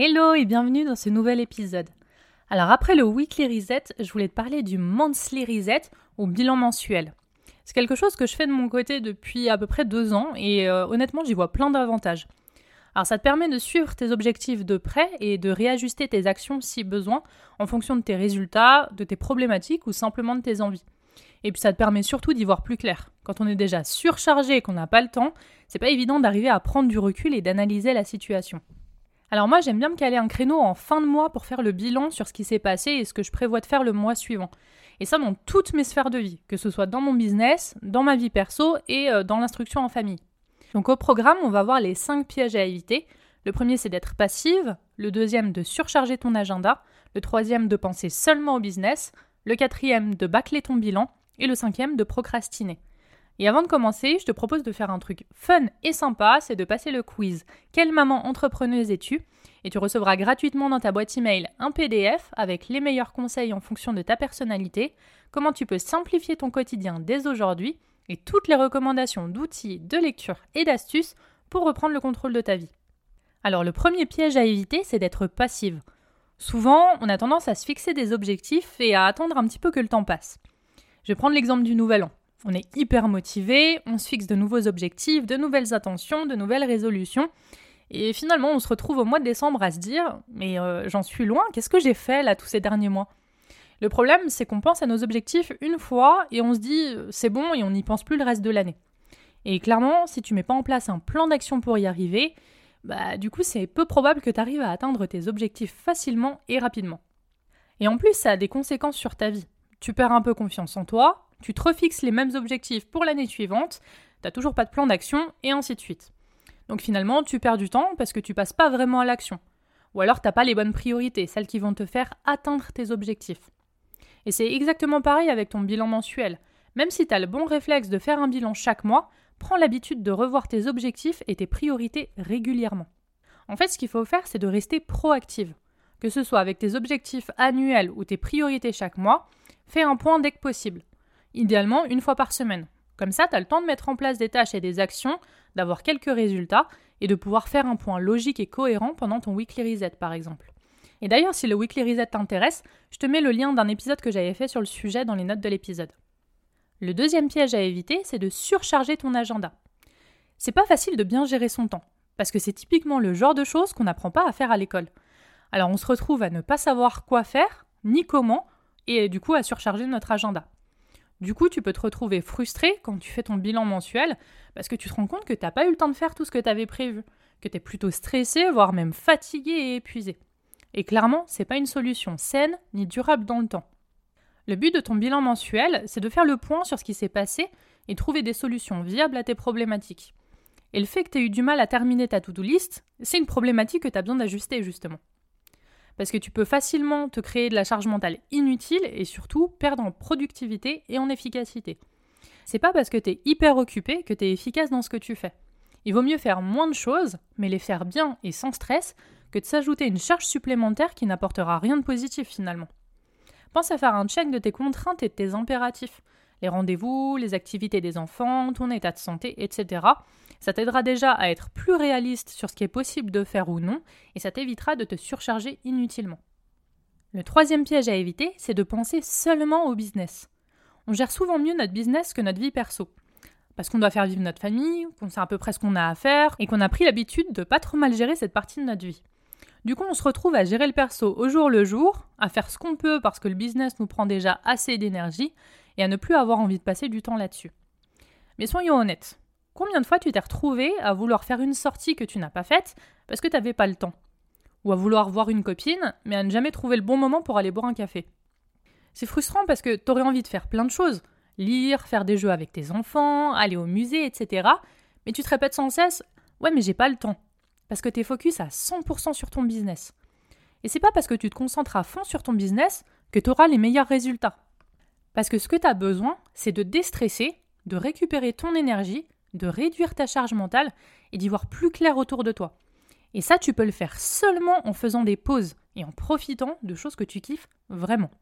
Hello et bienvenue dans ce nouvel épisode. Alors après le weekly reset, je voulais te parler du monthly reset ou bilan mensuel. C'est quelque chose que je fais de mon côté depuis à peu près deux ans et euh, honnêtement j'y vois plein d'avantages. Alors ça te permet de suivre tes objectifs de près et de réajuster tes actions si besoin en fonction de tes résultats, de tes problématiques ou simplement de tes envies. Et puis ça te permet surtout d'y voir plus clair. Quand on est déjà surchargé et qu'on n'a pas le temps, c'est pas évident d'arriver à prendre du recul et d'analyser la situation. Alors moi j'aime bien me caler un créneau en fin de mois pour faire le bilan sur ce qui s'est passé et ce que je prévois de faire le mois suivant. Et ça dans toutes mes sphères de vie, que ce soit dans mon business, dans ma vie perso et euh, dans l'instruction en famille. Donc au programme, on va voir les 5 pièges à éviter. Le premier c'est d'être passive, le deuxième de surcharger ton agenda, le troisième de penser seulement au business, le quatrième de bâcler ton bilan et le cinquième de procrastiner. Et avant de commencer, je te propose de faire un truc fun et sympa, c'est de passer le quiz Quelle maman entrepreneuse es-tu? Et tu recevras gratuitement dans ta boîte email un PDF avec les meilleurs conseils en fonction de ta personnalité, comment tu peux simplifier ton quotidien dès aujourd'hui et toutes les recommandations d'outils, de lecture et d'astuces pour reprendre le contrôle de ta vie. Alors le premier piège à éviter, c'est d'être passive. Souvent, on a tendance à se fixer des objectifs et à attendre un petit peu que le temps passe. Je vais prendre l'exemple du nouvel an. On est hyper motivé, on se fixe de nouveaux objectifs, de nouvelles attentions, de nouvelles résolutions. Et finalement, on se retrouve au mois de décembre à se dire Mais euh, j'en suis loin, qu'est-ce que j'ai fait là tous ces derniers mois? Le problème, c'est qu'on pense à nos objectifs une fois et on se dit C'est bon et on n'y pense plus le reste de l'année. Et clairement, si tu mets pas en place un plan d'action pour y arriver, bah du coup, c'est peu probable que tu arrives à atteindre tes objectifs facilement et rapidement. Et en plus, ça a des conséquences sur ta vie tu perds un peu confiance en toi, tu te refixes les mêmes objectifs pour l'année suivante, t'as toujours pas de plan d'action, et ainsi de suite. Donc finalement, tu perds du temps parce que tu passes pas vraiment à l'action. Ou alors t'as pas les bonnes priorités, celles qui vont te faire atteindre tes objectifs. Et c'est exactement pareil avec ton bilan mensuel. Même si tu as le bon réflexe de faire un bilan chaque mois, prends l'habitude de revoir tes objectifs et tes priorités régulièrement. En fait, ce qu'il faut faire, c'est de rester proactive. Que ce soit avec tes objectifs annuels ou tes priorités chaque mois, Fais un point dès que possible. Idéalement une fois par semaine. Comme ça, tu as le temps de mettre en place des tâches et des actions, d'avoir quelques résultats et de pouvoir faire un point logique et cohérent pendant ton weekly reset par exemple. Et d'ailleurs, si le weekly reset t'intéresse, je te mets le lien d'un épisode que j'avais fait sur le sujet dans les notes de l'épisode. Le deuxième piège à éviter, c'est de surcharger ton agenda. C'est pas facile de bien gérer son temps, parce que c'est typiquement le genre de choses qu'on n'apprend pas à faire à l'école. Alors on se retrouve à ne pas savoir quoi faire, ni comment, et du coup à surcharger notre agenda. Du coup, tu peux te retrouver frustré quand tu fais ton bilan mensuel parce que tu te rends compte que tu n'as pas eu le temps de faire tout ce que tu avais prévu, que tu es plutôt stressé, voire même fatigué et épuisé. Et clairement, c'est pas une solution saine ni durable dans le temps. Le but de ton bilan mensuel, c'est de faire le point sur ce qui s'est passé et trouver des solutions viables à tes problématiques. Et le fait que tu aies eu du mal à terminer ta to-do list, c'est une problématique que tu as besoin d'ajuster justement parce que tu peux facilement te créer de la charge mentale inutile et surtout perdre en productivité et en efficacité. C'est pas parce que tu hyper occupé que tu efficace dans ce que tu fais. Il vaut mieux faire moins de choses, mais les faire bien et sans stress, que de s'ajouter une charge supplémentaire qui n'apportera rien de positif finalement. Pense à faire un check de tes contraintes et de tes impératifs les rendez-vous, les activités des enfants, ton état de santé, etc. Ça t'aidera déjà à être plus réaliste sur ce qui est possible de faire ou non, et ça t'évitera de te surcharger inutilement. Le troisième piège à éviter, c'est de penser seulement au business. On gère souvent mieux notre business que notre vie perso. Parce qu'on doit faire vivre notre famille, qu'on sait à peu près ce qu'on a à faire, et qu'on a pris l'habitude de pas trop mal gérer cette partie de notre vie. Du coup, on se retrouve à gérer le perso au jour le jour, à faire ce qu'on peut parce que le business nous prend déjà assez d'énergie, et à ne plus avoir envie de passer du temps là-dessus. Mais soyons honnêtes, combien de fois tu t'es retrouvé à vouloir faire une sortie que tu n'as pas faite parce que tu n'avais pas le temps? Ou à vouloir voir une copine, mais à ne jamais trouver le bon moment pour aller boire un café? C'est frustrant parce que tu aurais envie de faire plein de choses, lire, faire des jeux avec tes enfants, aller au musée, etc. Mais tu te répètes sans cesse Ouais, mais j'ai pas le temps. Parce que tu es focus à 100% sur ton business. Et c'est pas parce que tu te concentres à fond sur ton business que tu auras les meilleurs résultats. Parce que ce que tu as besoin, c'est de déstresser, de récupérer ton énergie, de réduire ta charge mentale et d'y voir plus clair autour de toi. Et ça, tu peux le faire seulement en faisant des pauses et en profitant de choses que tu kiffes vraiment.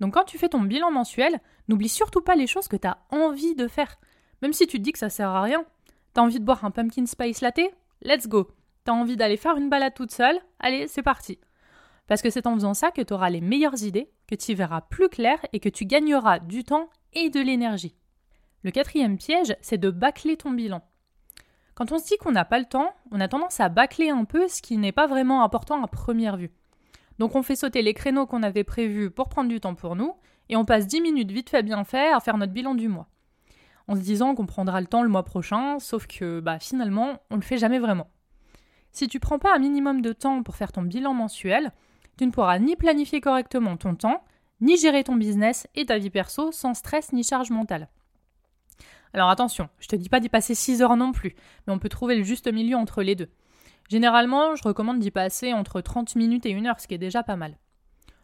Donc quand tu fais ton bilan mensuel, n'oublie surtout pas les choses que tu as envie de faire. Même si tu te dis que ça sert à rien. T'as envie de boire un pumpkin spice latte? Let's go. T'as envie d'aller faire une balade toute seule? Allez, c'est parti. Parce que c'est en faisant ça que tu auras les meilleures idées, que tu verras plus clair et que tu gagneras du temps et de l'énergie. Le quatrième piège, c'est de bâcler ton bilan. Quand on se dit qu'on n'a pas le temps, on a tendance à bâcler un peu ce qui n'est pas vraiment important à première vue. Donc on fait sauter les créneaux qu'on avait prévus pour prendre du temps pour nous, et on passe 10 minutes vite fait bien fait à faire notre bilan du mois. En se disant qu'on prendra le temps le mois prochain, sauf que bah, finalement, on ne le fait jamais vraiment. Si tu prends pas un minimum de temps pour faire ton bilan mensuel, tu ne pourras ni planifier correctement ton temps, ni gérer ton business et ta vie perso sans stress ni charge mentale. Alors attention, je te dis pas d'y passer 6 heures non plus, mais on peut trouver le juste milieu entre les deux. Généralement, je recommande d'y passer entre 30 minutes et 1 heure, ce qui est déjà pas mal.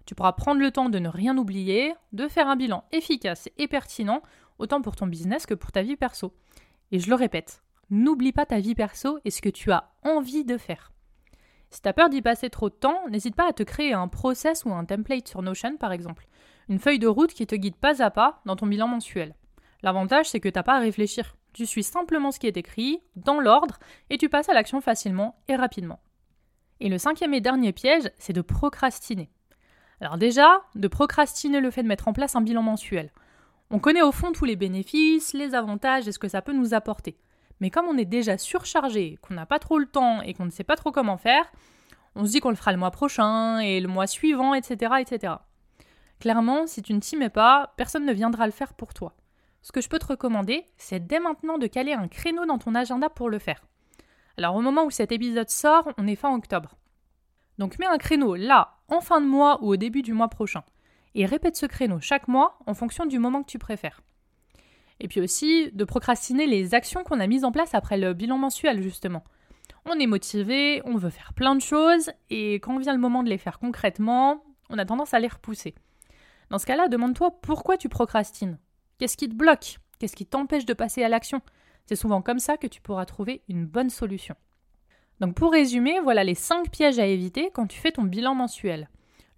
Tu pourras prendre le temps de ne rien oublier, de faire un bilan efficace et pertinent, autant pour ton business que pour ta vie perso. Et je le répète, n'oublie pas ta vie perso et ce que tu as envie de faire. Si tu as peur d'y passer trop de temps, n'hésite pas à te créer un process ou un template sur Notion par exemple, une feuille de route qui te guide pas à pas dans ton bilan mensuel. L'avantage, c'est que tu n'as pas à réfléchir. Tu suis simplement ce qui est écrit, dans l'ordre, et tu passes à l'action facilement et rapidement. Et le cinquième et dernier piège, c'est de procrastiner. Alors déjà, de procrastiner le fait de mettre en place un bilan mensuel. On connaît au fond tous les bénéfices, les avantages et ce que ça peut nous apporter. Mais comme on est déjà surchargé, qu'on n'a pas trop le temps et qu'on ne sait pas trop comment faire, on se dit qu'on le fera le mois prochain et le mois suivant, etc. etc. Clairement, si tu ne t'y mets pas, personne ne viendra le faire pour toi ce que je peux te recommander, c'est dès maintenant de caler un créneau dans ton agenda pour le faire. Alors au moment où cet épisode sort, on est fin octobre. Donc mets un créneau là, en fin de mois ou au début du mois prochain. Et répète ce créneau chaque mois en fonction du moment que tu préfères. Et puis aussi de procrastiner les actions qu'on a mises en place après le bilan mensuel justement. On est motivé, on veut faire plein de choses, et quand vient le moment de les faire concrètement, on a tendance à les repousser. Dans ce cas-là, demande-toi pourquoi tu procrastines? Qu'est-ce qui te bloque? Qu'est-ce qui t'empêche de passer à l'action? C'est souvent comme ça que tu pourras trouver une bonne solution. Donc pour résumer, voilà les 5 pièges à éviter quand tu fais ton bilan mensuel.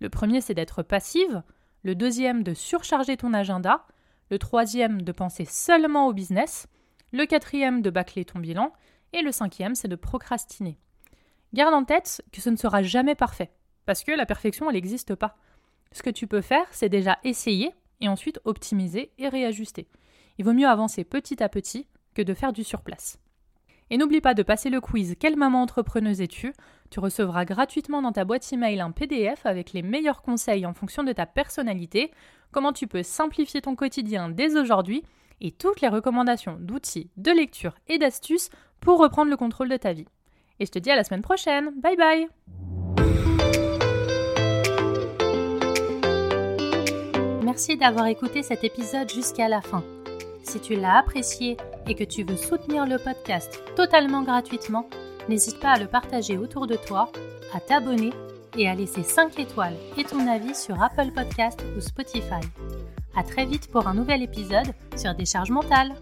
Le premier, c'est d'être passive. Le deuxième, de surcharger ton agenda. Le troisième, de penser seulement au business. Le quatrième, de bâcler ton bilan. Et le cinquième, c'est de procrastiner. Garde en tête que ce ne sera jamais parfait, parce que la perfection, elle n'existe pas. Ce que tu peux faire, c'est déjà essayer et ensuite optimiser et réajuster. Il vaut mieux avancer petit à petit que de faire du surplace. Et n'oublie pas de passer le quiz Quelle maman entrepreneuse es-tu? Tu recevras gratuitement dans ta boîte email un PDF avec les meilleurs conseils en fonction de ta personnalité, comment tu peux simplifier ton quotidien dès aujourd'hui et toutes les recommandations d'outils, de lecture et d'astuces pour reprendre le contrôle de ta vie. Et je te dis à la semaine prochaine. Bye bye Merci d'avoir écouté cet épisode jusqu'à la fin. Si tu l'as apprécié et que tu veux soutenir le podcast totalement gratuitement, n'hésite pas à le partager autour de toi, à t'abonner et à laisser 5 étoiles et ton avis sur Apple Podcast ou Spotify. À très vite pour un nouvel épisode sur Décharge mentale.